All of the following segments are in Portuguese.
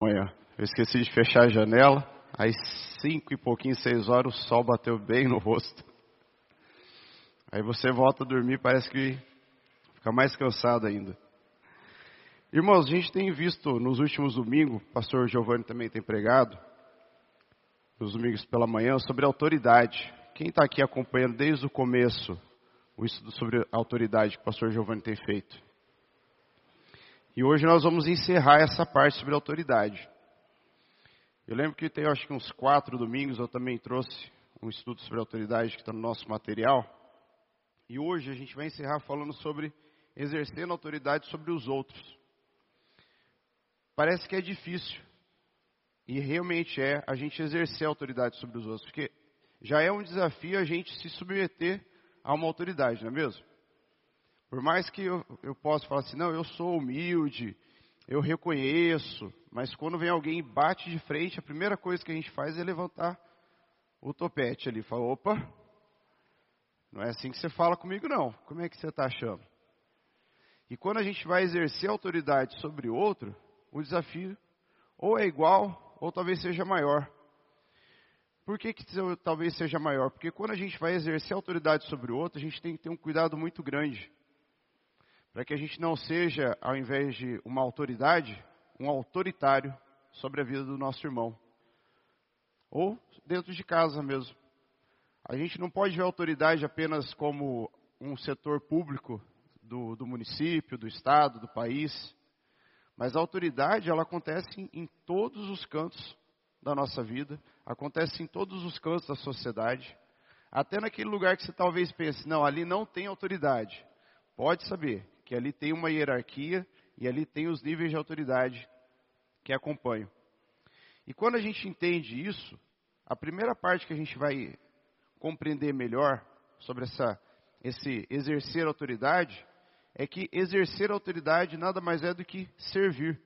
manhã. Eu esqueci de fechar a janela, às cinco e pouquinho, seis horas, o sol bateu bem no rosto. Aí você volta a dormir, parece que fica mais cansado ainda. Irmãos, a gente tem visto nos últimos domingos, o pastor Giovanni também tem pregado, nos domingos pela manhã, sobre autoridade. Quem está aqui acompanhando desde o começo o estudo sobre autoridade que o pastor Giovanni tem feito? E hoje nós vamos encerrar essa parte sobre autoridade. Eu lembro que tem acho que uns quatro domingos eu também trouxe um estudo sobre autoridade que está no nosso material. E hoje a gente vai encerrar falando sobre exercendo autoridade sobre os outros. Parece que é difícil. E realmente é a gente exercer autoridade sobre os outros. Porque já é um desafio a gente se submeter a uma autoridade, não é mesmo? Por mais que eu, eu possa falar assim, não, eu sou humilde, eu reconheço, mas quando vem alguém e bate de frente, a primeira coisa que a gente faz é levantar o topete ali. Fala, opa, não é assim que você fala comigo não. Como é que você está achando? E quando a gente vai exercer autoridade sobre outro, o desafio ou é igual ou talvez seja maior. Por que, que talvez seja maior? Porque quando a gente vai exercer autoridade sobre o outro, a gente tem que ter um cuidado muito grande para que a gente não seja, ao invés de uma autoridade, um autoritário sobre a vida do nosso irmão. Ou dentro de casa mesmo. A gente não pode ver a autoridade apenas como um setor público do, do município, do estado, do país. Mas a autoridade, ela acontece em, em todos os cantos da nossa vida, acontece em todos os cantos da sociedade. Até naquele lugar que você talvez pense, não, ali não tem autoridade. Pode saber, que ali tem uma hierarquia e ali tem os níveis de autoridade que acompanham. E quando a gente entende isso, a primeira parte que a gente vai compreender melhor sobre essa, esse exercer autoridade é que exercer autoridade nada mais é do que servir.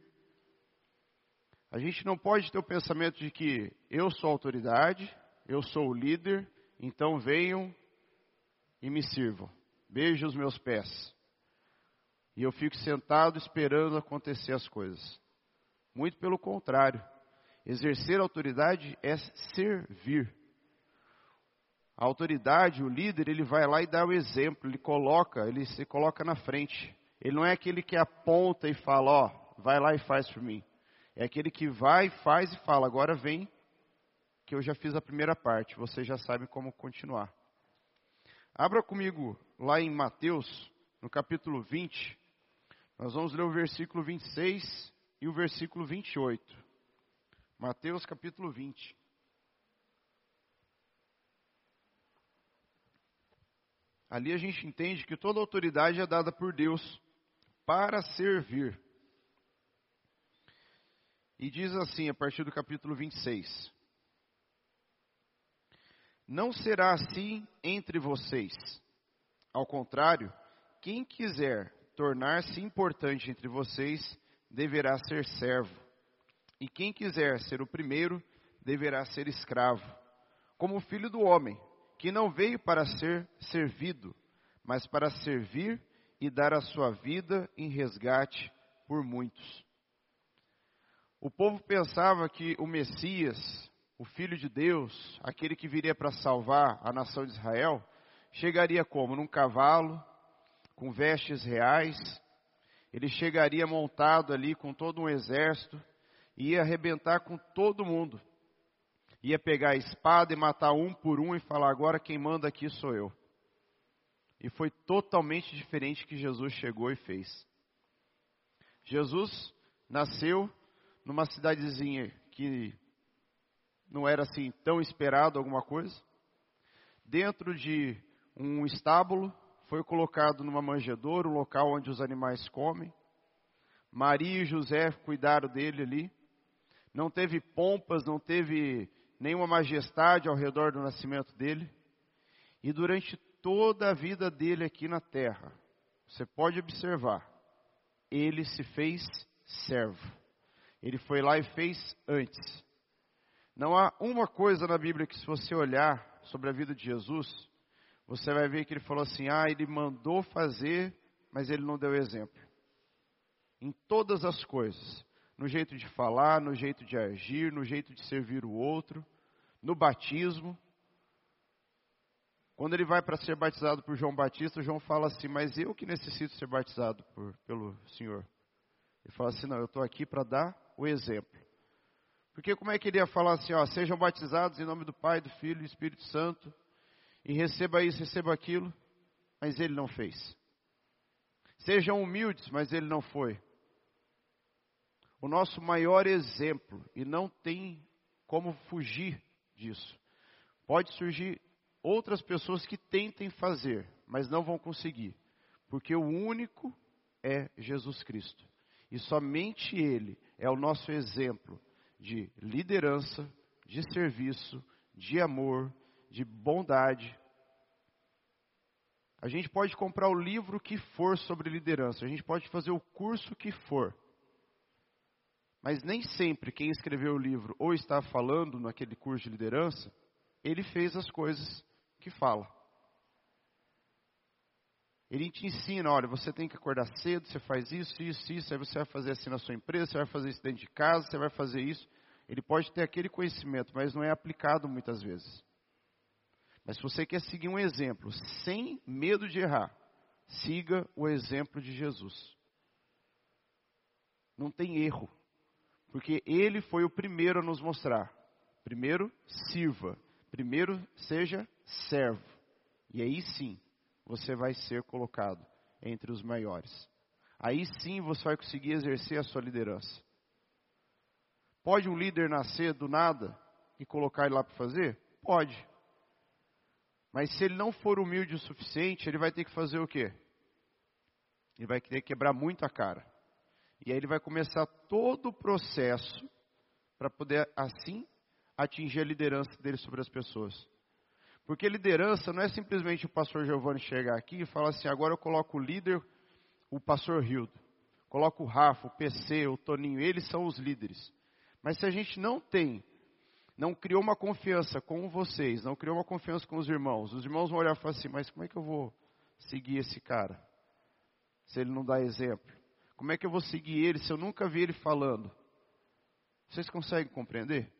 A gente não pode ter o pensamento de que eu sou autoridade, eu sou o líder, então venham e me sirvam. Beijem os meus pés e eu fico sentado esperando acontecer as coisas. Muito pelo contrário. Exercer autoridade é servir. A autoridade, o líder, ele vai lá e dá o exemplo, ele coloca, ele se coloca na frente. Ele não é aquele que aponta e fala, ó, vai lá e faz por mim. É aquele que vai, faz e fala, agora vem, que eu já fiz a primeira parte, você já sabe como continuar. Abra comigo lá em Mateus, no capítulo 20, nós vamos ler o versículo 26 e o versículo 28. Mateus capítulo 20. Ali a gente entende que toda autoridade é dada por Deus para servir. E diz assim, a partir do capítulo 26. Não será assim entre vocês. Ao contrário, quem quiser tornar-se importante entre vocês, deverá ser servo. E quem quiser ser o primeiro, deverá ser escravo. Como o filho do homem, que não veio para ser servido, mas para servir e dar a sua vida em resgate por muitos. O povo pensava que o Messias, o Filho de Deus, aquele que viria para salvar a nação de Israel, chegaria como? Num cavalo, com vestes reais, ele chegaria montado ali com todo um exército, e ia arrebentar com todo mundo. Ia pegar a espada e matar um por um e falar: agora quem manda aqui sou eu. E foi totalmente diferente que Jesus chegou e fez. Jesus nasceu numa cidadezinha que não era assim tão esperado alguma coisa, dentro de um estábulo, foi colocado numa manjedoura, um local onde os animais comem. Maria e José cuidaram dele ali. Não teve pompas, não teve nenhuma majestade ao redor do nascimento dele. E durante toda a vida dele aqui na terra, você pode observar, ele se fez servo. Ele foi lá e fez antes. Não há uma coisa na Bíblia que, se você olhar sobre a vida de Jesus, você vai ver que ele falou assim: ah, ele mandou fazer, mas ele não deu exemplo. Em todas as coisas. no jeito de falar, no jeito de agir, no jeito de servir o outro, no batismo. Quando ele vai para ser batizado por João Batista, João fala assim: Mas eu que necessito ser batizado por, pelo Senhor. Ele fala assim: Não, eu estou aqui para dar o exemplo. Porque como é que ele ia falar assim: ó, Sejam batizados em nome do Pai, do Filho e do Espírito Santo, e receba isso, receba aquilo, mas ele não fez. Sejam humildes, mas ele não foi. O nosso maior exemplo, e não tem como fugir disso. Pode surgir outras pessoas que tentem fazer, mas não vão conseguir, porque o único é Jesus Cristo. E somente Ele é o nosso exemplo de liderança, de serviço, de amor, de bondade, a gente pode comprar o livro que for sobre liderança, a gente pode fazer o curso que for. Mas nem sempre quem escreveu o livro ou está falando naquele curso de liderança, ele fez as coisas que fala. Ele te ensina, olha, você tem que acordar cedo, você faz isso, isso, isso, aí você vai fazer assim na sua empresa, você vai fazer isso dentro de casa, você vai fazer isso. Ele pode ter aquele conhecimento, mas não é aplicado muitas vezes. Mas se você quer seguir um exemplo sem medo de errar, siga o exemplo de Jesus. Não tem erro, porque ele foi o primeiro a nos mostrar. Primeiro, sirva. Primeiro, seja servo. E aí sim, você vai ser colocado entre os maiores. Aí sim você vai conseguir exercer a sua liderança. Pode um líder nascer do nada e colocar ele lá para fazer? Pode. Mas se ele não for humilde o suficiente, ele vai ter que fazer o quê? Ele vai ter que quebrar muito a cara. E aí ele vai começar todo o processo para poder assim atingir a liderança dele sobre as pessoas. Porque liderança não é simplesmente o pastor Giovanni chegar aqui e falar assim, agora eu coloco o líder, o pastor Hildo. Coloco o Rafa, o PC, o Toninho, eles são os líderes. Mas se a gente não tem não criou uma confiança com vocês, não criou uma confiança com os irmãos, os irmãos vão olhar e falar assim: mas como é que eu vou seguir esse cara? Se ele não dá exemplo? Como é que eu vou seguir ele se eu nunca vi ele falando? Vocês conseguem compreender?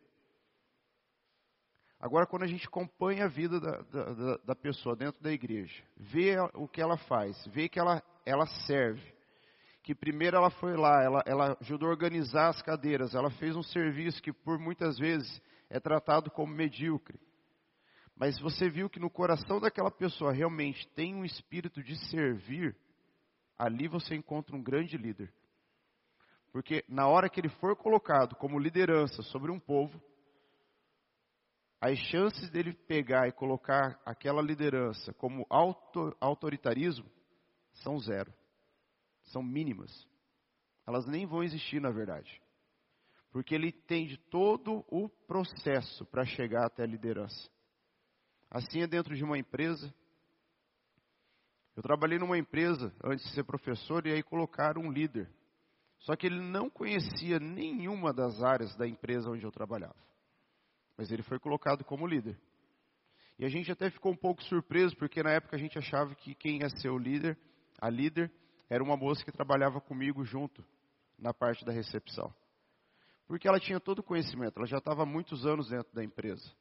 Agora, quando a gente acompanha a vida da, da, da, pessoa dentro da igreja, vê o que ela faz, vê que ela, ela serve, que primeiro ela foi lá, ela, ela ajudou a organizar as cadeiras, ela fez um serviço que por muitas vezes é tratado como medíocre. Mas você viu que no coração daquela pessoa realmente tem um espírito de servir, ali você encontra um grande líder. Porque na hora que ele for colocado como liderança sobre um povo, as chances dele pegar e colocar aquela liderança como auto, autoritarismo são zero. São mínimas. Elas nem vão existir na verdade porque ele entende todo o processo para chegar até a liderança. Assim é dentro de uma empresa. Eu trabalhei numa empresa antes de ser professor e aí colocaram um líder. Só que ele não conhecia nenhuma das áreas da empresa onde eu trabalhava. Mas ele foi colocado como líder. E a gente até ficou um pouco surpreso, porque na época a gente achava que quem ia ser o líder, a líder, era uma moça que trabalhava comigo junto na parte da recepção. Porque ela tinha todo o conhecimento, ela já estava há muitos anos dentro da empresa.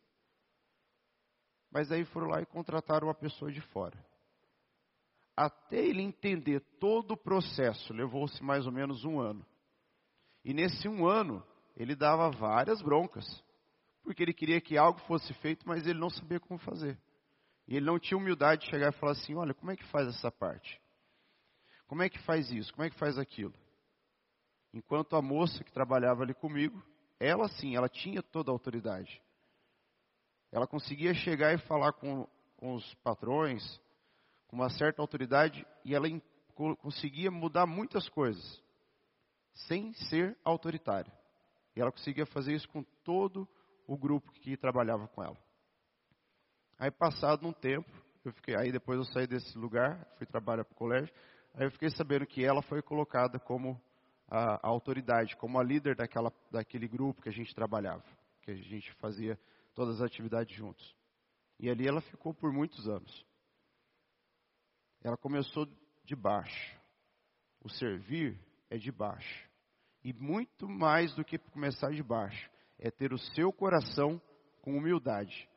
Mas aí foram lá e contrataram uma pessoa de fora. Até ele entender todo o processo, levou-se mais ou menos um ano. E nesse um ano, ele dava várias broncas. Porque ele queria que algo fosse feito, mas ele não sabia como fazer. E ele não tinha humildade de chegar e falar assim: olha, como é que faz essa parte? Como é que faz isso? Como é que faz aquilo? Enquanto a moça que trabalhava ali comigo, ela sim, ela tinha toda a autoridade. Ela conseguia chegar e falar com, com os patrões, com uma certa autoridade, e ela conseguia mudar muitas coisas, sem ser autoritária. E ela conseguia fazer isso com todo o grupo que trabalhava com ela. Aí passado um tempo, eu fiquei, aí depois eu saí desse lugar, fui trabalhar para o colégio, aí eu fiquei sabendo que ela foi colocada como a, a autoridade, como a líder daquela, daquele grupo que a gente trabalhava, que a gente fazia todas as atividades juntos. E ali ela ficou por muitos anos. Ela começou de baixo. O servir é de baixo. E muito mais do que começar de baixo, é ter o seu coração com humildade,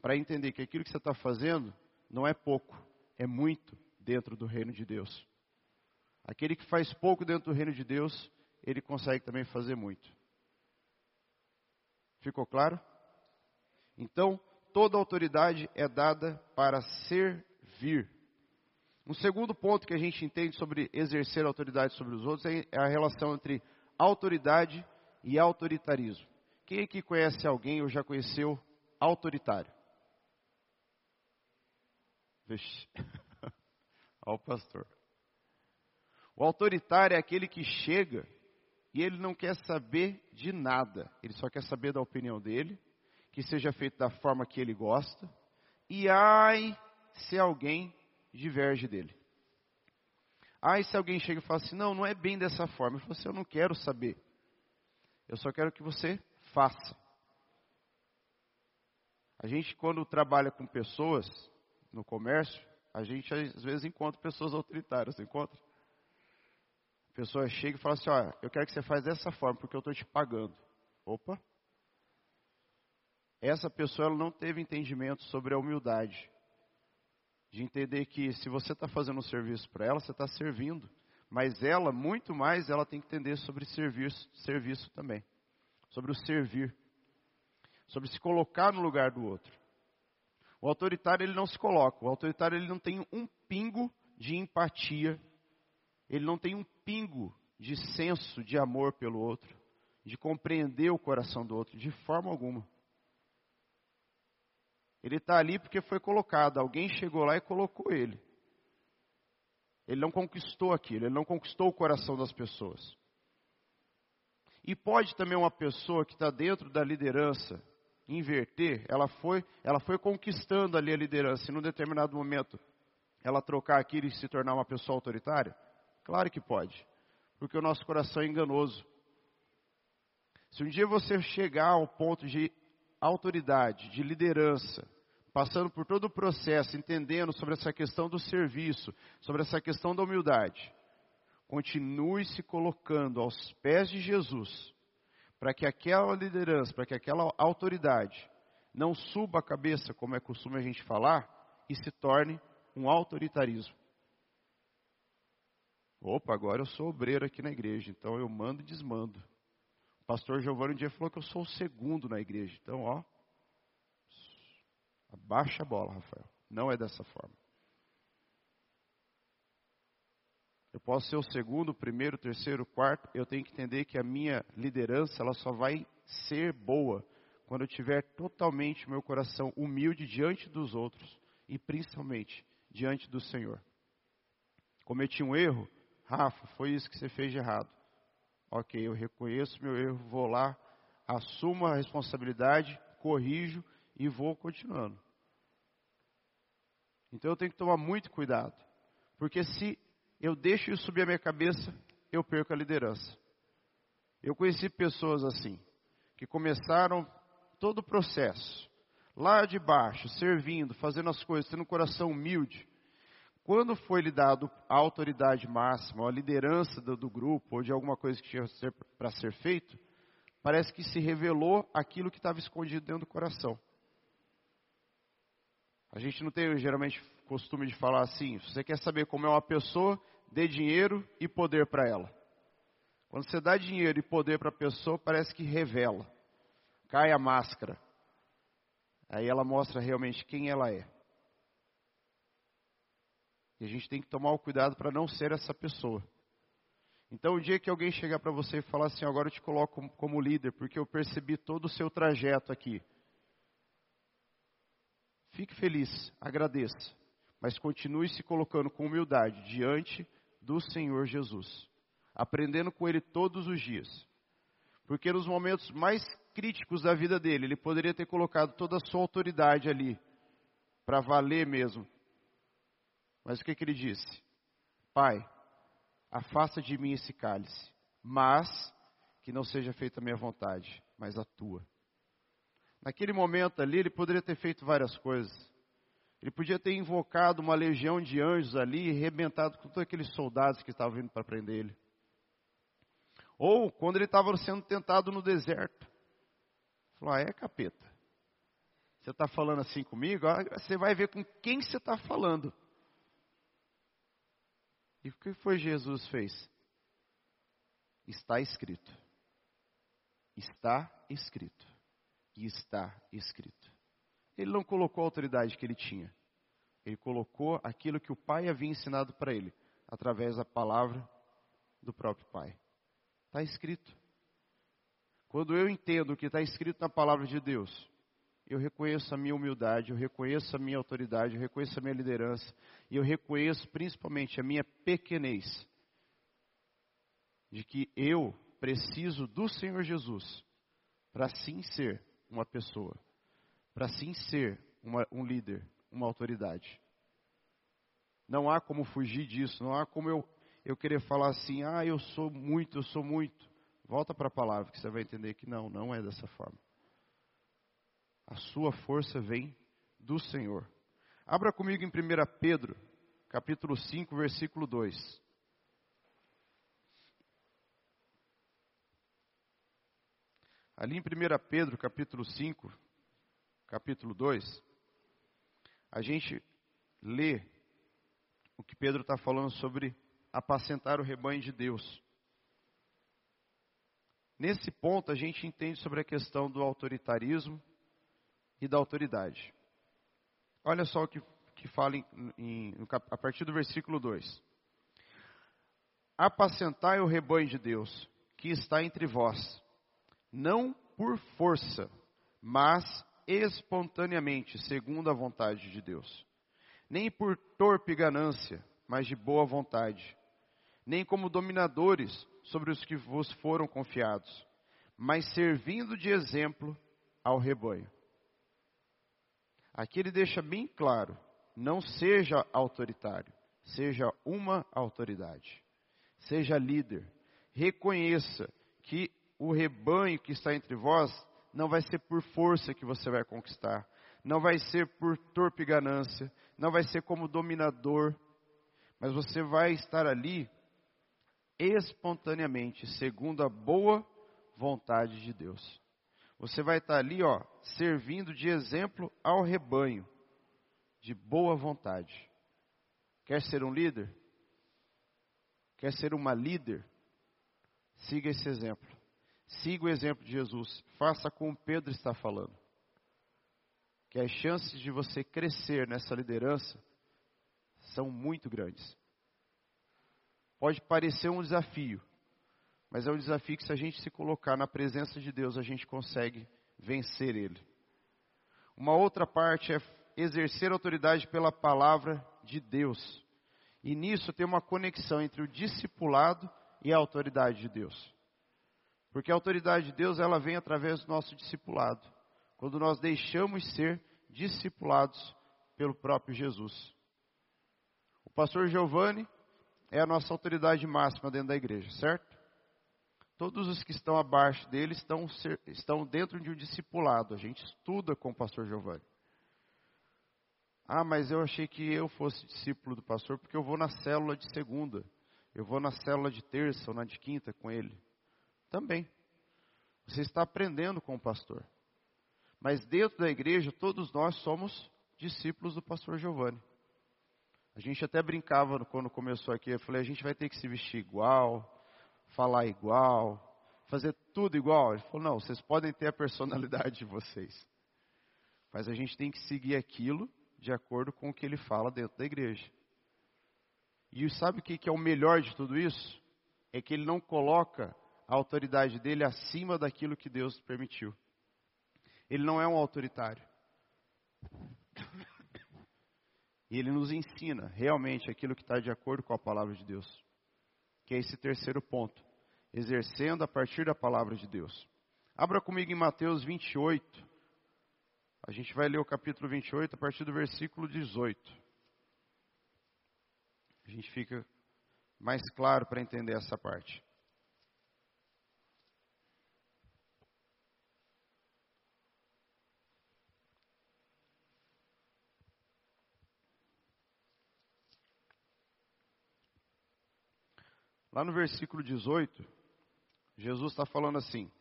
para entender que aquilo que você está fazendo não é pouco, é muito dentro do reino de Deus. Aquele que faz pouco dentro do reino de Deus, ele consegue também fazer muito. Ficou claro? Então, toda autoridade é dada para servir. Um segundo ponto que a gente entende sobre exercer autoridade sobre os outros é a relação entre autoridade e autoritarismo. Quem aqui conhece alguém ou já conheceu autoritário? Vixe. Olha o pastor. O autoritário é aquele que chega e ele não quer saber de nada. Ele só quer saber da opinião dele, que seja feito da forma que ele gosta. E ai, se alguém diverge dele. Ai, se alguém chega e fala assim: não, não é bem dessa forma. Ele fala assim: eu não quero saber. Eu só quero que você faça. A gente, quando trabalha com pessoas no comércio, a gente às vezes encontra pessoas autoritárias, encontra? Pessoa chega e fala assim: olha, eu quero que você faça dessa forma, porque eu estou te pagando. Opa! Essa pessoa não teve entendimento sobre a humildade. De entender que se você está fazendo um serviço para ela, você está servindo. Mas ela, muito mais, ela tem que entender sobre serviço, serviço também. Sobre o servir. Sobre se colocar no lugar do outro. O autoritário ele não se coloca. O autoritário ele não tem um pingo de empatia. Ele não tem um pingo de senso de amor pelo outro, de compreender o coração do outro de forma alguma. Ele está ali porque foi colocado. Alguém chegou lá e colocou ele. Ele não conquistou aquilo, ele não conquistou o coração das pessoas. E pode também uma pessoa que está dentro da liderança inverter, ela foi, ela foi conquistando ali a liderança, e num determinado momento ela trocar aquilo e se tornar uma pessoa autoritária? Claro que pode, porque o nosso coração é enganoso. Se um dia você chegar ao ponto de autoridade, de liderança, passando por todo o processo, entendendo sobre essa questão do serviço, sobre essa questão da humildade, continue se colocando aos pés de Jesus, para que aquela liderança, para que aquela autoridade não suba a cabeça, como é costume a gente falar, e se torne um autoritarismo. Opa, agora eu sou obreiro aqui na igreja, então eu mando e desmando. O pastor Giovanni um dia falou que eu sou o segundo na igreja. Então, ó, abaixa a bola, Rafael. Não é dessa forma. Eu posso ser o segundo, o primeiro, o terceiro, o quarto. Eu tenho que entender que a minha liderança ela só vai ser boa quando eu tiver totalmente meu coração humilde diante dos outros e principalmente diante do Senhor. Cometi um erro, Rafa, foi isso que você fez de errado. Ok, eu reconheço meu erro, vou lá, assumo a responsabilidade, corrijo e vou continuando. Então eu tenho que tomar muito cuidado, porque se eu deixo isso subir a minha cabeça, eu perco a liderança. Eu conheci pessoas assim, que começaram todo o processo, lá de baixo, servindo, fazendo as coisas, tendo um coração humilde. Quando foi lhe dado a autoridade máxima, a liderança do, do grupo, ou de alguma coisa que tinha para ser feito, parece que se revelou aquilo que estava escondido dentro do coração. A gente não tem geralmente costume de falar assim: se você quer saber como é uma pessoa, dê dinheiro e poder para ela. Quando você dá dinheiro e poder para a pessoa, parece que revela, cai a máscara. Aí ela mostra realmente quem ela é. E a gente tem que tomar o cuidado para não ser essa pessoa. Então, o dia que alguém chegar para você e falar assim: agora eu te coloco como líder, porque eu percebi todo o seu trajeto aqui. Fique feliz, agradeça mas continue se colocando com humildade diante do Senhor Jesus, aprendendo com Ele todos os dias. Porque nos momentos mais críticos da vida dele, ele poderia ter colocado toda a sua autoridade ali, para valer mesmo. Mas o que, que ele disse? Pai, afasta de mim esse cálice, mas que não seja feita a minha vontade, mas a tua. Naquele momento ali, ele poderia ter feito várias coisas. Ele podia ter invocado uma legião de anjos ali e arrebentado com todos aqueles soldados que estavam vindo para prender ele. Ou quando ele estava sendo tentado no deserto. Falou, ah, é capeta. Você está falando assim comigo? Você vai ver com quem você está falando. E o que foi Jesus fez? Está escrito. Está escrito. E está escrito. Ele não colocou a autoridade que ele tinha. Ele colocou aquilo que o Pai havia ensinado para ele, através da palavra do próprio Pai. Está escrito. Quando eu entendo o que está escrito na palavra de Deus, eu reconheço a minha humildade, eu reconheço a minha autoridade, eu reconheço a minha liderança, e eu reconheço principalmente a minha pequenez, de que eu preciso do Senhor Jesus para sim ser uma pessoa, para sim ser uma, um líder, uma autoridade. Não há como fugir disso, não há como eu, eu querer falar assim, ah, eu sou muito, eu sou muito. Volta para a palavra que você vai entender que não, não é dessa forma. A sua força vem do Senhor. Abra comigo em 1 Pedro, capítulo 5, versículo 2. Ali em 1 Pedro, capítulo 5, capítulo 2, a gente lê o que Pedro está falando sobre apacentar o rebanho de Deus. Nesse ponto, a gente entende sobre a questão do autoritarismo e da autoridade. Olha só o que, que fala em, em, a partir do versículo 2: Apacentai o rebanho de Deus, que está entre vós não por força, mas espontaneamente, segundo a vontade de Deus. Nem por torpe ganância, mas de boa vontade. Nem como dominadores sobre os que vos foram confiados, mas servindo de exemplo ao rebanho. Aqui ele deixa bem claro: não seja autoritário, seja uma autoridade. Seja líder. Reconheça que o rebanho que está entre vós não vai ser por força que você vai conquistar, não vai ser por torpe ganância, não vai ser como dominador, mas você vai estar ali espontaneamente, segundo a boa vontade de Deus. Você vai estar ali, ó, servindo de exemplo ao rebanho, de boa vontade. Quer ser um líder? Quer ser uma líder? Siga esse exemplo. Siga o exemplo de Jesus. Faça como Pedro está falando. Que as chances de você crescer nessa liderança são muito grandes. Pode parecer um desafio, mas é um desafio que, se a gente se colocar na presença de Deus, a gente consegue vencer ele. Uma outra parte é exercer autoridade pela palavra de Deus. E nisso tem uma conexão entre o discipulado e a autoridade de Deus. Porque a autoridade de Deus, ela vem através do nosso discipulado. Quando nós deixamos ser discipulados pelo próprio Jesus. O pastor Giovanni é a nossa autoridade máxima dentro da igreja, certo? Todos os que estão abaixo dele estão, estão dentro de um discipulado. A gente estuda com o pastor Giovanni. Ah, mas eu achei que eu fosse discípulo do pastor porque eu vou na célula de segunda. Eu vou na célula de terça ou na de quinta com ele. Também. Você está aprendendo com o pastor. Mas dentro da igreja, todos nós somos discípulos do pastor Giovanni. A gente até brincava quando começou aqui, eu falei, a gente vai ter que se vestir igual, falar igual, fazer tudo igual. Ele falou, não, vocês podem ter a personalidade de vocês. Mas a gente tem que seguir aquilo de acordo com o que ele fala dentro da igreja. E sabe o que é o melhor de tudo isso? É que ele não coloca a autoridade dele acima daquilo que Deus permitiu. Ele não é um autoritário. E ele nos ensina realmente aquilo que está de acordo com a palavra de Deus. Que é esse terceiro ponto. Exercendo a partir da palavra de Deus. Abra comigo em Mateus 28. A gente vai ler o capítulo 28 a partir do versículo 18. A gente fica mais claro para entender essa parte. Lá no versículo 18, Jesus está falando assim.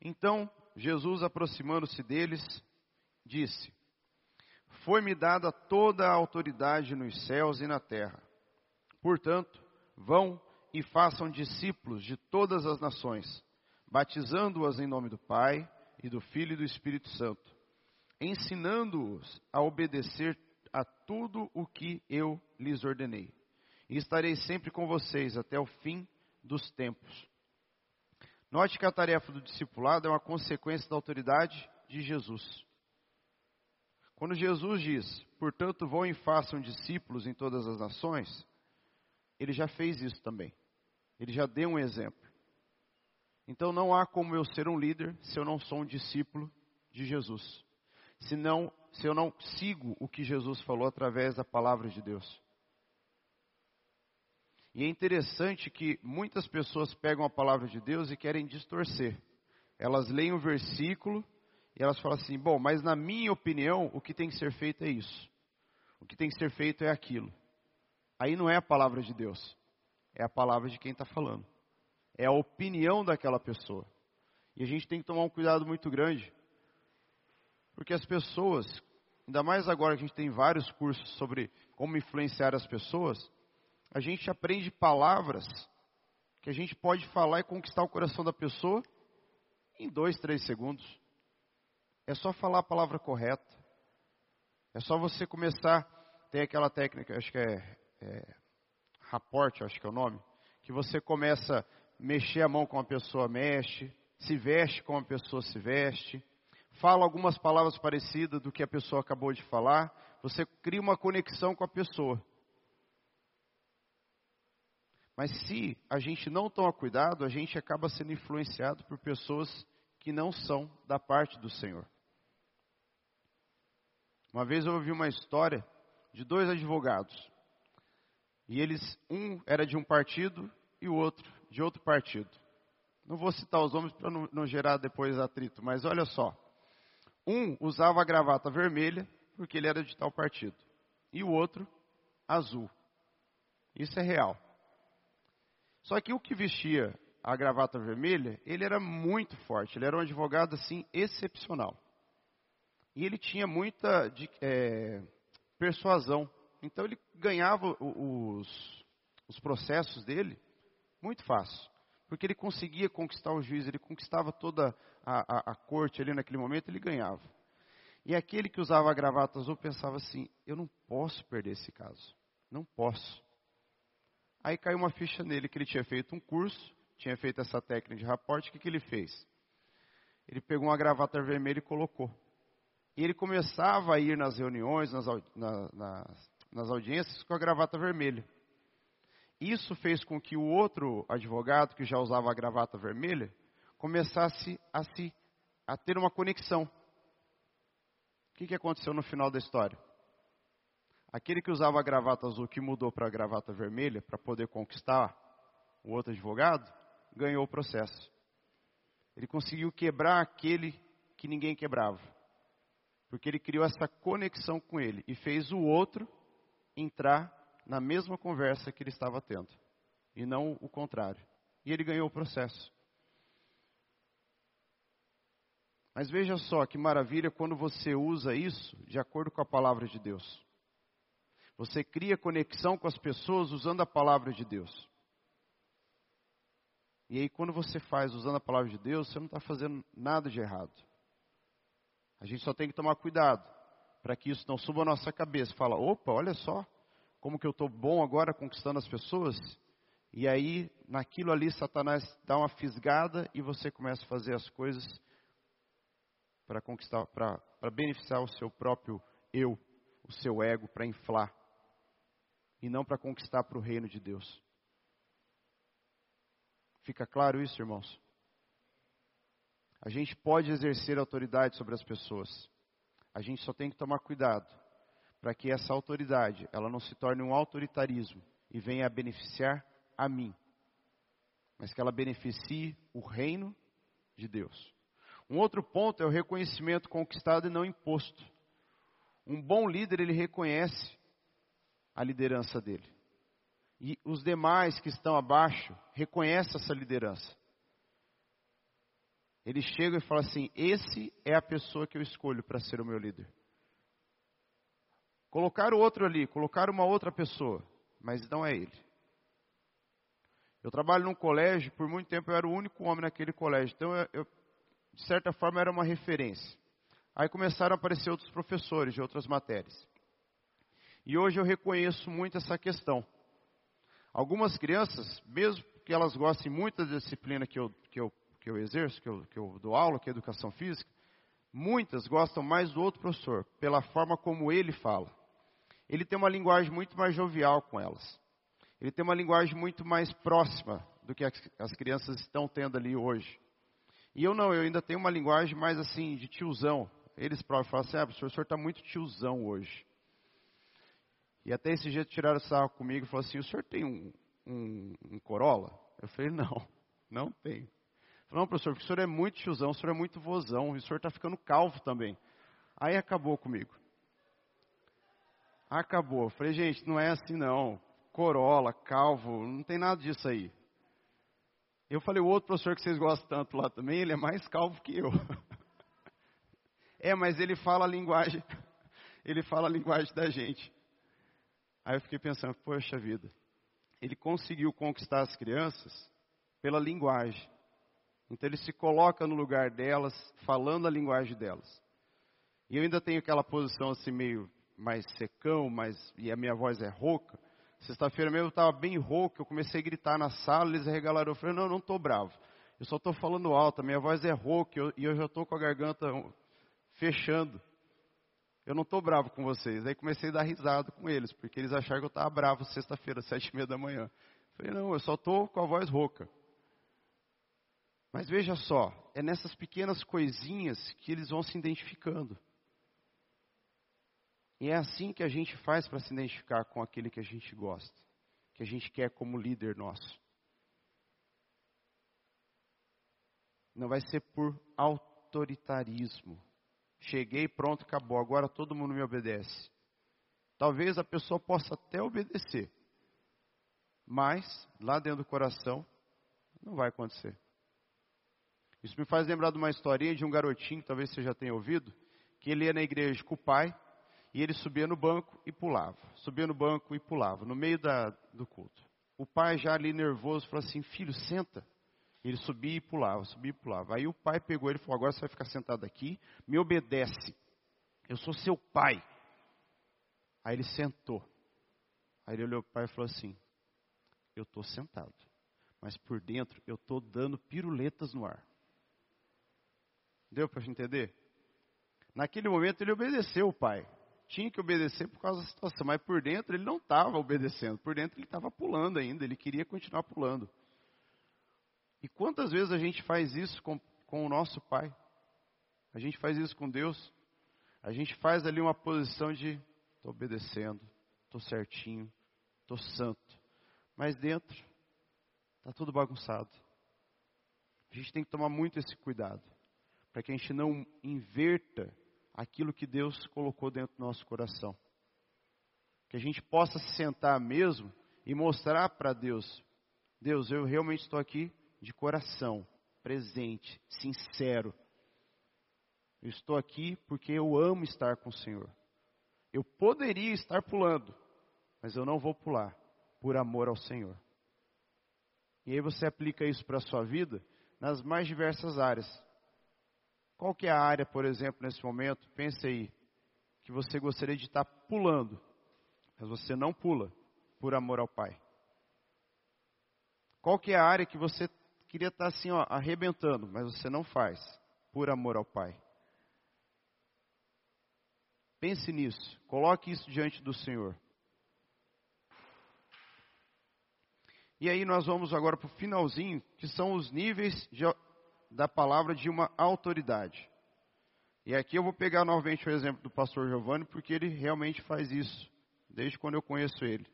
Então, Jesus, aproximando-se deles, disse: Foi-me dada toda a autoridade nos céus e na terra. Portanto, vão e façam discípulos de todas as nações, batizando-as em nome do Pai e do Filho e do Espírito Santo, ensinando-os a obedecer a tudo o que eu lhes ordenei. E estarei sempre com vocês até o fim dos tempos. Note que a tarefa do discipulado é uma consequência da autoridade de Jesus. Quando Jesus diz, portanto, vão e façam discípulos em todas as nações, ele já fez isso também. Ele já deu um exemplo. Então não há como eu ser um líder se eu não sou um discípulo de Jesus. Se, não, se eu não sigo o que Jesus falou através da palavra de Deus. E é interessante que muitas pessoas pegam a palavra de Deus e querem distorcer. Elas leem o versículo e elas falam assim: bom, mas na minha opinião, o que tem que ser feito é isso. O que tem que ser feito é aquilo. Aí não é a palavra de Deus, é a palavra de quem está falando. É a opinião daquela pessoa. E a gente tem que tomar um cuidado muito grande, porque as pessoas, ainda mais agora que a gente tem vários cursos sobre como influenciar as pessoas, a gente aprende palavras que a gente pode falar e conquistar o coração da pessoa em dois, três segundos. É só falar a palavra correta. É só você começar. Tem aquela técnica, acho que é, é raporte, acho que é o nome, que você começa a mexer a mão com a pessoa mexe, se veste como a pessoa se veste, fala algumas palavras parecidas do que a pessoa acabou de falar, você cria uma conexão com a pessoa. Mas se a gente não toma cuidado, a gente acaba sendo influenciado por pessoas que não são da parte do Senhor. Uma vez eu ouvi uma história de dois advogados. E eles, um era de um partido e o outro de outro partido. Não vou citar os nomes para não, não gerar depois atrito, mas olha só. Um usava a gravata vermelha porque ele era de tal partido. E o outro azul. Isso é real. Só que o que vestia a gravata vermelha, ele era muito forte, ele era um advogado assim excepcional. E ele tinha muita de, é, persuasão. Então ele ganhava os, os processos dele muito fácil. Porque ele conseguia conquistar o juiz, ele conquistava toda a, a, a corte ali naquele momento, ele ganhava. E aquele que usava a gravata azul pensava assim: eu não posso perder esse caso. Não posso. Aí caiu uma ficha nele que ele tinha feito um curso, tinha feito essa técnica de raporte. O que, que ele fez? Ele pegou uma gravata vermelha e colocou. E ele começava a ir nas reuniões, nas, na, nas, nas audiências com a gravata vermelha. Isso fez com que o outro advogado, que já usava a gravata vermelha, começasse a, se, a ter uma conexão. O que, que aconteceu no final da história? Aquele que usava a gravata azul, que mudou para a gravata vermelha, para poder conquistar o outro advogado, ganhou o processo. Ele conseguiu quebrar aquele que ninguém quebrava. Porque ele criou essa conexão com ele e fez o outro entrar na mesma conversa que ele estava tendo. E não o contrário. E ele ganhou o processo. Mas veja só que maravilha quando você usa isso de acordo com a palavra de Deus. Você cria conexão com as pessoas usando a palavra de Deus. E aí, quando você faz usando a palavra de Deus, você não está fazendo nada de errado. A gente só tem que tomar cuidado para que isso não suba a nossa cabeça. Fala, opa, olha só, como que eu estou bom agora conquistando as pessoas. E aí, naquilo ali, Satanás dá uma fisgada e você começa a fazer as coisas para conquistar, para beneficiar o seu próprio eu, o seu ego, para inflar e não para conquistar para o reino de Deus. Fica claro isso, irmãos? A gente pode exercer autoridade sobre as pessoas. A gente só tem que tomar cuidado para que essa autoridade, ela não se torne um autoritarismo e venha a beneficiar a mim, mas que ela beneficie o reino de Deus. Um outro ponto é o reconhecimento conquistado e não imposto. Um bom líder, ele reconhece a liderança dele. E os demais que estão abaixo reconhecem essa liderança. Ele chega e fala assim: esse é a pessoa que eu escolho para ser o meu líder. Colocar o outro ali, colocar uma outra pessoa, mas não é ele. Eu trabalho num colégio, por muito tempo eu era o único homem naquele colégio, então eu, eu de certa forma era uma referência. Aí começaram a aparecer outros professores de outras matérias. E hoje eu reconheço muito essa questão. Algumas crianças, mesmo que elas gostem muito da disciplina que eu, que eu, que eu exerço, que eu, que eu dou aula, que é educação física, muitas gostam mais do outro professor, pela forma como ele fala. Ele tem uma linguagem muito mais jovial com elas. Ele tem uma linguagem muito mais próxima do que as crianças estão tendo ali hoje. E eu não, eu ainda tenho uma linguagem mais assim, de tiozão. Eles próprios falam assim, ah, professor, o senhor está muito tiozão hoje. E até esse dia tiraram sarro comigo e falaram assim, o senhor tem um, um, um Corolla? Eu falei, não, não tem. Falei, não, professor, porque o senhor é muito tiozão, o senhor é muito vozão, e o senhor está ficando calvo também. Aí acabou comigo. Acabou. Falei, gente, não é assim não. Corolla, calvo, não tem nada disso aí. Eu falei, o outro professor que vocês gostam tanto lá também, ele é mais calvo que eu. é, mas ele fala a linguagem, ele fala a linguagem da gente. Aí eu fiquei pensando, poxa vida, ele conseguiu conquistar as crianças pela linguagem. Então ele se coloca no lugar delas, falando a linguagem delas. E eu ainda tenho aquela posição assim meio mais secão, mais e a minha voz é rouca. Sexta-feira mesmo eu estava bem rouco, eu comecei a gritar na sala, eles arregalaram. Eu falei, não, eu não estou bravo. Eu só estou falando alto, minha voz é rouca e eu já estou com a garganta fechando. Eu não estou bravo com vocês. Aí comecei a dar risada com eles, porque eles acharam que eu estava bravo sexta-feira, sete e meia da manhã. Falei, não, eu só estou com a voz rouca. Mas veja só, é nessas pequenas coisinhas que eles vão se identificando. E é assim que a gente faz para se identificar com aquele que a gente gosta, que a gente quer como líder nosso. Não vai ser por autoritarismo. Cheguei, pronto, acabou. Agora todo mundo me obedece. Talvez a pessoa possa até obedecer, mas lá dentro do coração não vai acontecer. Isso me faz lembrar de uma historinha de um garotinho, talvez você já tenha ouvido, que ele ia na igreja com o pai e ele subia no banco e pulava. Subia no banco e pulava, no meio da, do culto. O pai já ali nervoso falou assim, filho, senta. Ele subia e pulava, subia e pulava. Aí o pai pegou ele e falou, agora você vai ficar sentado aqui, me obedece. Eu sou seu pai. Aí ele sentou. Aí ele olhou para o pai e falou assim, eu estou sentado. Mas por dentro eu estou dando piruletas no ar. Deu para entender? Naquele momento ele obedeceu o pai tinha que obedecer por causa da situação, mas por dentro ele não estava obedecendo, por dentro ele estava pulando ainda, ele queria continuar pulando. E quantas vezes a gente faz isso com, com o nosso Pai? A gente faz isso com Deus? A gente faz ali uma posição de estou obedecendo, estou certinho, estou santo, mas dentro está tudo bagunçado. A gente tem que tomar muito esse cuidado, para que a gente não inverta aquilo que Deus colocou dentro do nosso coração. Que a gente possa se sentar mesmo e mostrar para Deus: Deus, eu realmente estou aqui de coração, presente, sincero. Eu estou aqui porque eu amo estar com o Senhor. Eu poderia estar pulando, mas eu não vou pular por amor ao Senhor. E aí você aplica isso para a sua vida nas mais diversas áreas. Qual que é a área, por exemplo, nesse momento? Pense aí, que você gostaria de estar pulando, mas você não pula por amor ao Pai. Qual que é a área que você queria estar assim, ó, arrebentando, mas você não faz por amor ao Pai? Pense nisso, coloque isso diante do Senhor. E aí nós vamos agora para o finalzinho, que são os níveis de da palavra de uma autoridade. E aqui eu vou pegar novamente o exemplo do pastor Giovanni, porque ele realmente faz isso, desde quando eu conheço ele.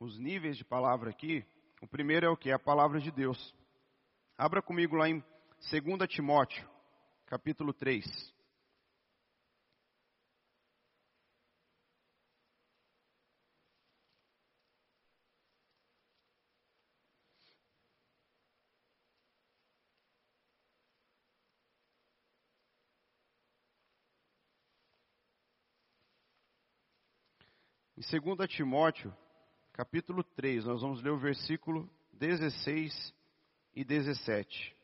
os níveis de palavra aqui. O primeiro é o que? A palavra de Deus. Abra comigo lá em 2 Timóteo, capítulo 3. Em 2 Timóteo, capítulo 3, nós vamos ler o versículo 16 e 17.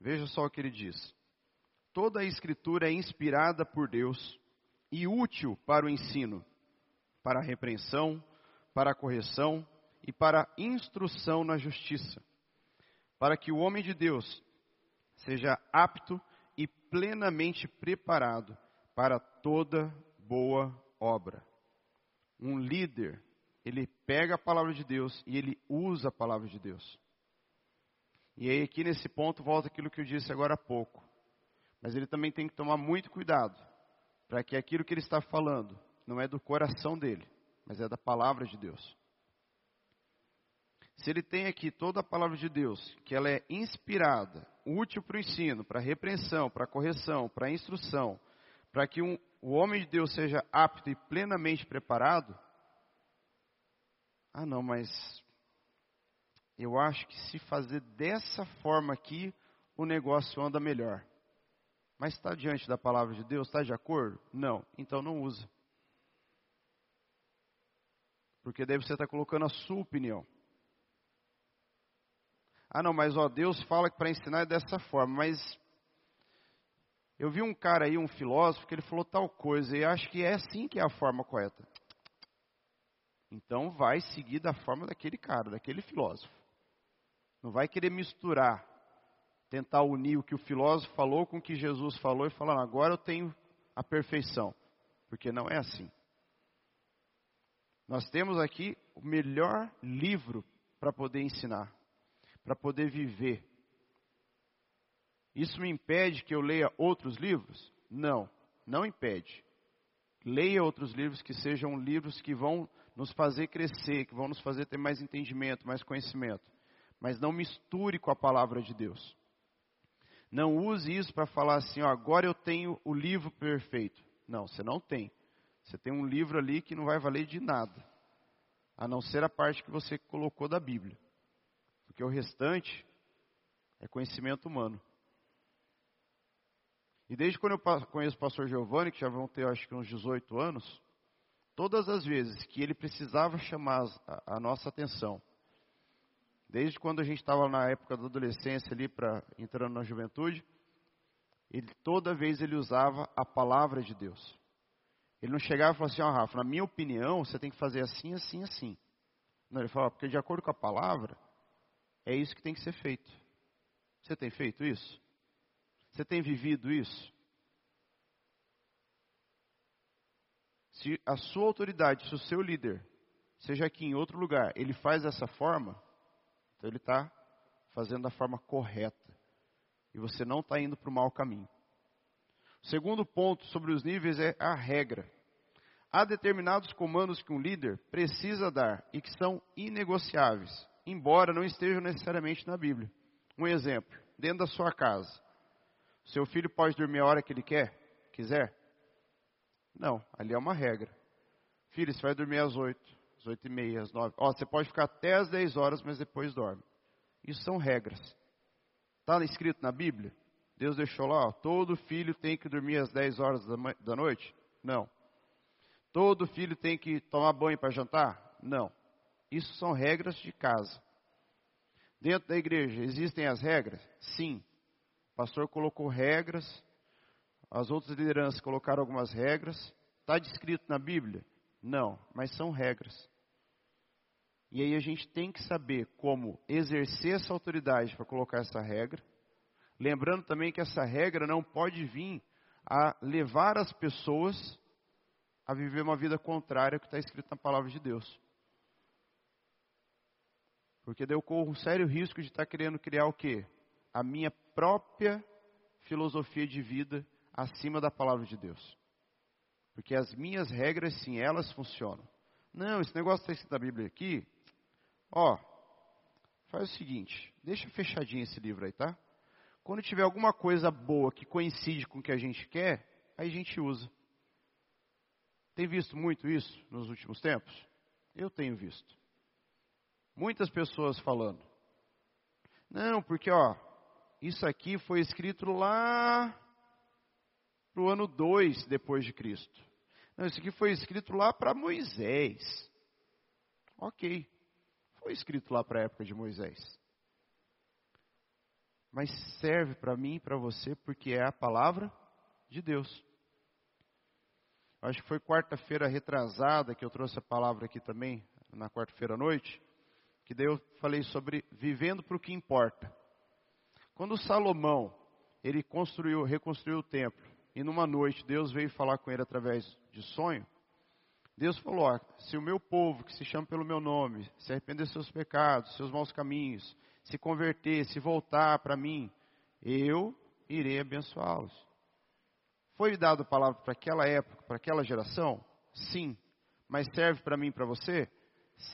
Veja só o que ele diz. Toda a escritura é inspirada por Deus e útil para o ensino, para a repreensão, para a correção e para a instrução na justiça, para que o homem de Deus seja apto e plenamente preparado para toda boa obra. Um líder, ele pega a palavra de Deus e ele usa a palavra de Deus. E aí aqui nesse ponto volta aquilo que eu disse agora há pouco. Mas ele também tem que tomar muito cuidado para que aquilo que ele está falando não é do coração dele, mas é da palavra de Deus. Se ele tem aqui toda a palavra de Deus, que ela é inspirada, útil para o ensino, para a repreensão, para a correção, para a instrução, para que um, o homem de Deus seja apto e plenamente preparado, ah não, mas eu acho que se fazer dessa forma aqui, o negócio anda melhor. Mas está diante da palavra de Deus? Está de acordo? Não. Então não usa. Porque daí você está colocando a sua opinião. Ah, não, mas ó, Deus fala que para ensinar é dessa forma. Mas eu vi um cara aí, um filósofo, que ele falou tal coisa, e acho que é assim que é a forma correta. Então vai seguir da forma daquele cara, daquele filósofo. Não vai querer misturar, tentar unir o que o filósofo falou com o que Jesus falou e falar, agora eu tenho a perfeição. Porque não é assim. Nós temos aqui o melhor livro para poder ensinar, para poder viver. Isso me impede que eu leia outros livros? Não, não impede. Leia outros livros que sejam livros que vão nos fazer crescer, que vão nos fazer ter mais entendimento, mais conhecimento mas não misture com a palavra de Deus. Não use isso para falar assim, ó, agora eu tenho o livro perfeito. Não, você não tem. Você tem um livro ali que não vai valer de nada, a não ser a parte que você colocou da Bíblia. Porque o restante é conhecimento humano. E desde quando eu conheço o pastor Giovanni, que já vão ter acho que uns 18 anos, todas as vezes que ele precisava chamar a, nossa atenção Desde quando a gente estava na época da adolescência ali para entrando na juventude, ele toda vez ele usava a palavra de Deus. Ele não chegava e falava assim, ó oh, Rafa, na minha opinião, você tem que fazer assim, assim, assim. Não, ele falava, porque de acordo com a palavra, é isso que tem que ser feito. Você tem feito isso? Você tem vivido isso? Se a sua autoridade, se o seu líder, seja aqui em outro lugar, ele faz dessa forma, então ele está fazendo da forma correta. E você não está indo para o mau caminho. O segundo ponto sobre os níveis é a regra. Há determinados comandos que um líder precisa dar e que são inegociáveis, embora não estejam necessariamente na Bíblia. Um exemplo, dentro da sua casa. Seu filho pode dormir a hora que ele quer, quiser? Não, ali é uma regra. Filho, você vai dormir às oito às oito e meia, às nove. Ó, você pode ficar até às dez horas, mas depois dorme. Isso são regras. Está escrito na Bíblia? Deus deixou lá, ó, todo filho tem que dormir às dez horas da noite? Não. Todo filho tem que tomar banho para jantar? Não. Isso são regras de casa. Dentro da igreja, existem as regras? Sim. O pastor colocou regras, as outras lideranças colocaram algumas regras. Está descrito na Bíblia? Não, mas são regras. E aí a gente tem que saber como exercer essa autoridade para colocar essa regra. Lembrando também que essa regra não pode vir a levar as pessoas a viver uma vida contrária ao que está escrito na palavra de Deus. Porque eu corro um sério risco de estar querendo criar o quê? A minha própria filosofia de vida acima da palavra de Deus. Porque as minhas regras, sim, elas funcionam. Não, esse negócio está escrito na Bíblia aqui, Ó, faz o seguinte, deixa fechadinho esse livro aí, tá? Quando tiver alguma coisa boa que coincide com o que a gente quer, aí a gente usa. Tem visto muito isso nos últimos tempos? Eu tenho visto. Muitas pessoas falando. Não, porque ó, isso aqui foi escrito lá para o ano 2 depois de Cristo. Não, isso aqui foi escrito lá para Moisés. Ok, foi escrito lá para a época de Moisés. Mas serve para mim e para você porque é a palavra de Deus. Acho que foi quarta-feira retrasada que eu trouxe a palavra aqui também, na quarta-feira à noite, que daí eu falei sobre vivendo para o que importa. Quando Salomão, ele construiu, reconstruiu o templo, e numa noite Deus veio falar com ele através de sonho, Deus falou: se o meu povo, que se chama pelo meu nome, se arrepender dos seus pecados, seus maus caminhos, se converter, se voltar para mim, eu irei abençoá-los. Foi dado palavra para aquela época, para aquela geração? Sim. Mas serve para mim para você?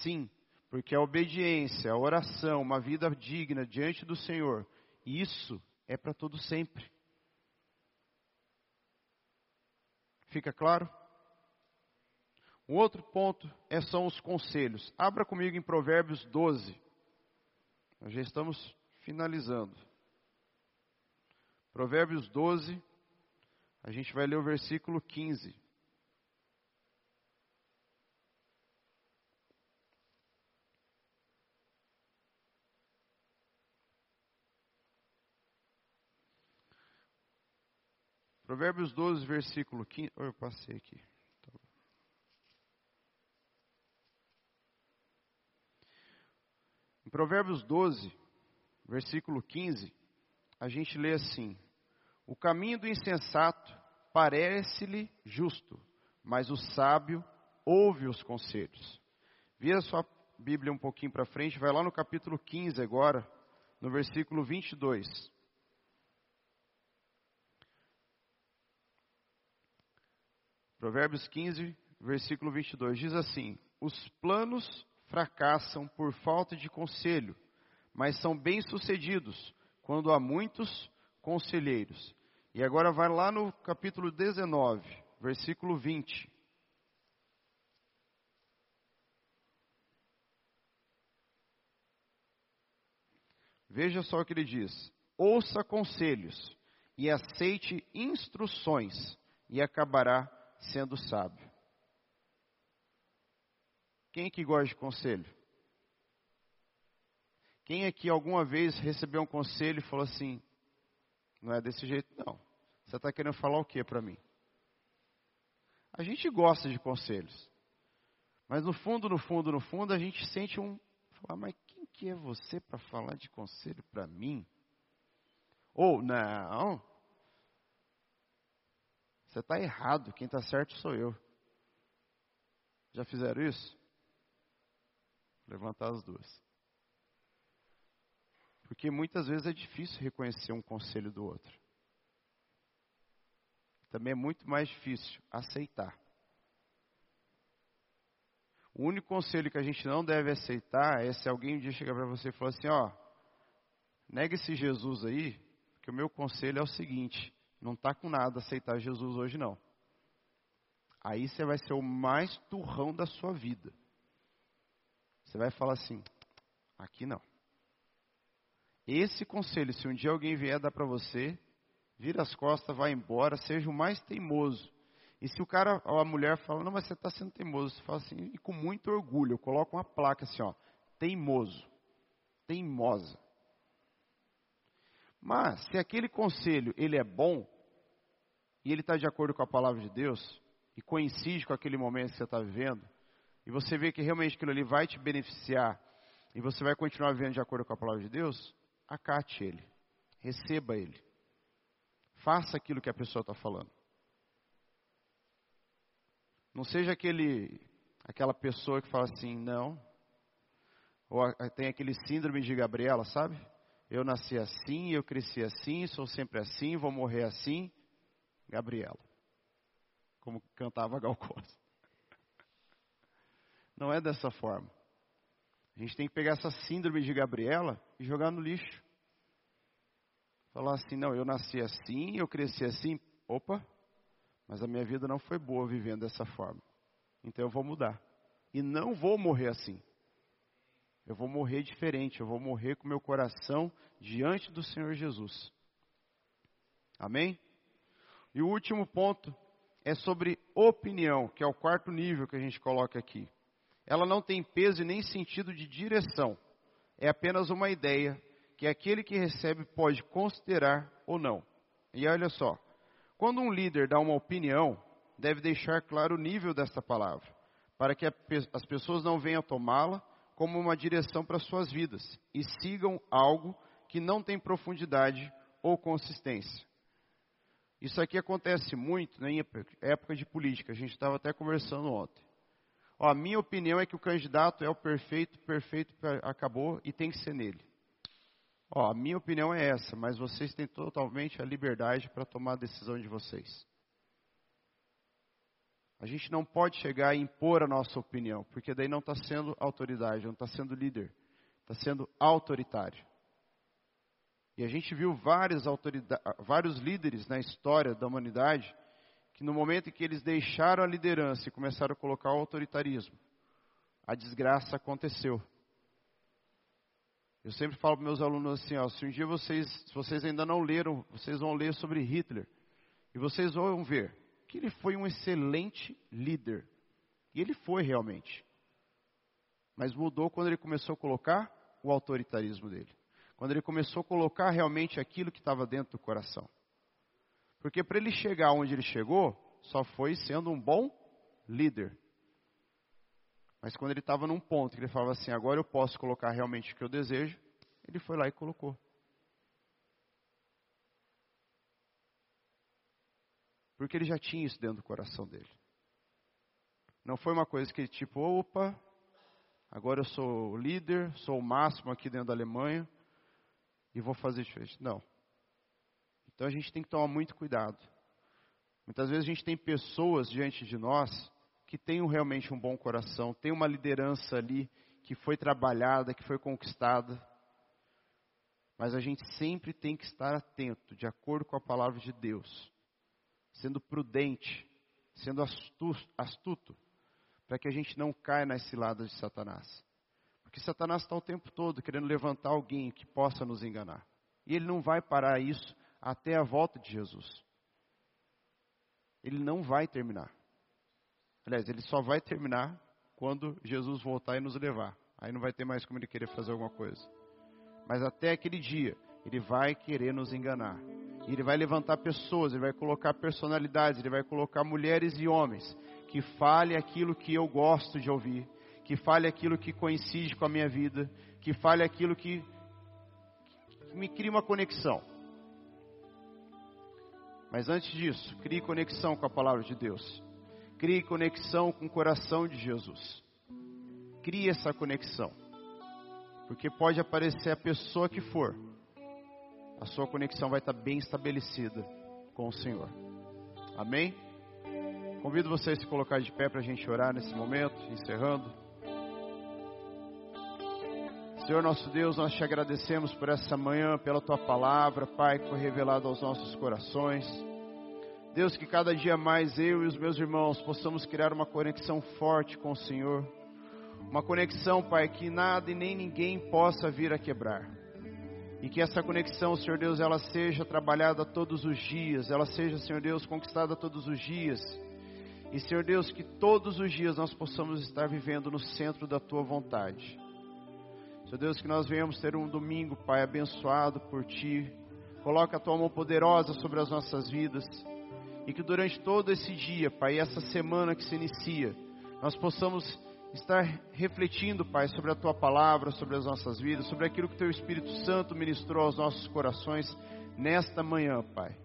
Sim. Porque a obediência, a oração, uma vida digna diante do Senhor, isso é para todo sempre. Fica claro? Um outro ponto é, são os conselhos. Abra comigo em Provérbios 12. Nós já estamos finalizando. Provérbios 12, a gente vai ler o versículo 15. Provérbios 12, versículo 15. Oh, eu passei aqui. Em Provérbios 12, versículo 15, a gente lê assim: o caminho do insensato parece-lhe justo, mas o sábio ouve os conselhos. Vira sua Bíblia um pouquinho para frente, vai lá no capítulo 15 agora, no versículo 22. Provérbios 15, versículo 22 diz assim: Os planos fracassam por falta de conselho, mas são bem-sucedidos quando há muitos conselheiros. E agora vai lá no capítulo 19, versículo 20. Veja só o que ele diz: ouça conselhos e aceite instruções, e acabará sendo sábio. Quem que gosta de conselho? Quem aqui alguma vez recebeu um conselho e falou assim: não é desse jeito, não. Você está querendo falar o que para mim? A gente gosta de conselhos. Mas no fundo, no fundo, no fundo, a gente sente um. Falar, mas quem que é você para falar de conselho para mim? Ou, não. Você está errado, quem está certo sou eu. Já fizeram isso? Levantar as duas. Porque muitas vezes é difícil reconhecer um conselho do outro. Também é muito mais difícil aceitar. O único conselho que a gente não deve aceitar é se alguém um dia chegar para você e falar assim, ó, nega esse Jesus aí, porque o meu conselho é o seguinte, não está com nada aceitar Jesus hoje não. Aí você vai ser o mais turrão da sua vida. Você vai falar assim, aqui não. Esse conselho, se um dia alguém vier dar para você, vira as costas, vai embora, seja o mais teimoso. E se o cara ou a mulher fala, não, mas você está sendo teimoso, você fala assim, e com muito orgulho, eu coloco uma placa assim, ó, teimoso, teimosa. Mas, se aquele conselho, ele é bom, e ele está de acordo com a palavra de Deus, e coincide com aquele momento que você está vivendo, e você vê que realmente aquilo ali vai te beneficiar, e você vai continuar vivendo de acordo com a palavra de Deus, acate ele, receba ele, faça aquilo que a pessoa está falando. Não seja aquele, aquela pessoa que fala assim, não. Ou tem aquele síndrome de Gabriela, sabe? Eu nasci assim, eu cresci assim, sou sempre assim, vou morrer assim. Gabriela. Como cantava Gal Costa. Não é dessa forma. A gente tem que pegar essa síndrome de Gabriela e jogar no lixo. Falar assim, não, eu nasci assim, eu cresci assim. Opa, mas a minha vida não foi boa vivendo dessa forma. Então eu vou mudar. E não vou morrer assim. Eu vou morrer diferente, eu vou morrer com meu coração diante do Senhor Jesus. Amém? E o último ponto é sobre opinião, que é o quarto nível que a gente coloca aqui. Ela não tem peso e nem sentido de direção. É apenas uma ideia que aquele que recebe pode considerar ou não. E olha só, quando um líder dá uma opinião, deve deixar claro o nível desta palavra, para que as pessoas não venham tomá-la como uma direção para suas vidas e sigam algo que não tem profundidade ou consistência. Isso aqui acontece muito né, em época de política, a gente estava até conversando ontem. Ó, a minha opinião é que o candidato é o perfeito, perfeito acabou e tem que ser nele. Ó, a minha opinião é essa, mas vocês têm totalmente a liberdade para tomar a decisão de vocês. A gente não pode chegar e impor a nossa opinião, porque daí não está sendo autoridade, não está sendo líder, está sendo autoritário. E a gente viu vários, vários líderes na história da humanidade que no momento em que eles deixaram a liderança e começaram a colocar o autoritarismo, a desgraça aconteceu. Eu sempre falo para meus alunos assim, ó, se um dia vocês, se vocês ainda não leram, vocês vão ler sobre Hitler. E vocês vão ver que ele foi um excelente líder. E ele foi realmente. Mas mudou quando ele começou a colocar o autoritarismo dele. Quando ele começou a colocar realmente aquilo que estava dentro do coração. Porque para ele chegar onde ele chegou, só foi sendo um bom líder. Mas quando ele estava num ponto que ele falava assim, agora eu posso colocar realmente o que eu desejo, ele foi lá e colocou. Porque ele já tinha isso dentro do coração dele. Não foi uma coisa que tipo, opa, agora eu sou o líder, sou o máximo aqui dentro da Alemanha e vou fazer diferente. Não. Então a gente tem que tomar muito cuidado. Muitas vezes a gente tem pessoas diante de nós que tenham realmente um bom coração, tem uma liderança ali que foi trabalhada, que foi conquistada. Mas a gente sempre tem que estar atento, de acordo com a palavra de Deus, sendo prudente, sendo astuto, para que a gente não caia nas ciladas de Satanás. Porque Satanás está o tempo todo querendo levantar alguém que possa nos enganar. E ele não vai parar isso até a volta de Jesus. Ele não vai terminar. Aliás, ele só vai terminar quando Jesus voltar e nos levar. Aí não vai ter mais como ele querer fazer alguma coisa. Mas até aquele dia, ele vai querer nos enganar. E ele vai levantar pessoas, ele vai colocar personalidades, ele vai colocar mulheres e homens que fale aquilo que eu gosto de ouvir, que fale aquilo que coincide com a minha vida, que fale aquilo que, que me cria uma conexão. Mas antes disso, crie conexão com a palavra de Deus. Crie conexão com o coração de Jesus. Crie essa conexão. Porque pode aparecer a pessoa que for, a sua conexão vai estar bem estabelecida com o Senhor. Amém? Convido vocês a se colocar de pé para a gente orar nesse momento, encerrando. Senhor nosso Deus, nós te agradecemos por essa manhã, pela tua palavra, Pai, que foi revelada aos nossos corações. Deus, que cada dia mais eu e os meus irmãos possamos criar uma conexão forte com o Senhor. Uma conexão, Pai, que nada e nem ninguém possa vir a quebrar. E que essa conexão, Senhor Deus, ela seja trabalhada todos os dias, ela seja, Senhor Deus, conquistada todos os dias. E, Senhor Deus, que todos os dias nós possamos estar vivendo no centro da tua vontade. Senhor Deus, que nós venhamos ter um domingo, Pai, abençoado por ti. Coloca a tua mão poderosa sobre as nossas vidas e que durante todo esse dia, Pai, essa semana que se inicia, nós possamos estar refletindo, Pai, sobre a tua palavra, sobre as nossas vidas, sobre aquilo que teu Espírito Santo ministrou aos nossos corações nesta manhã, Pai.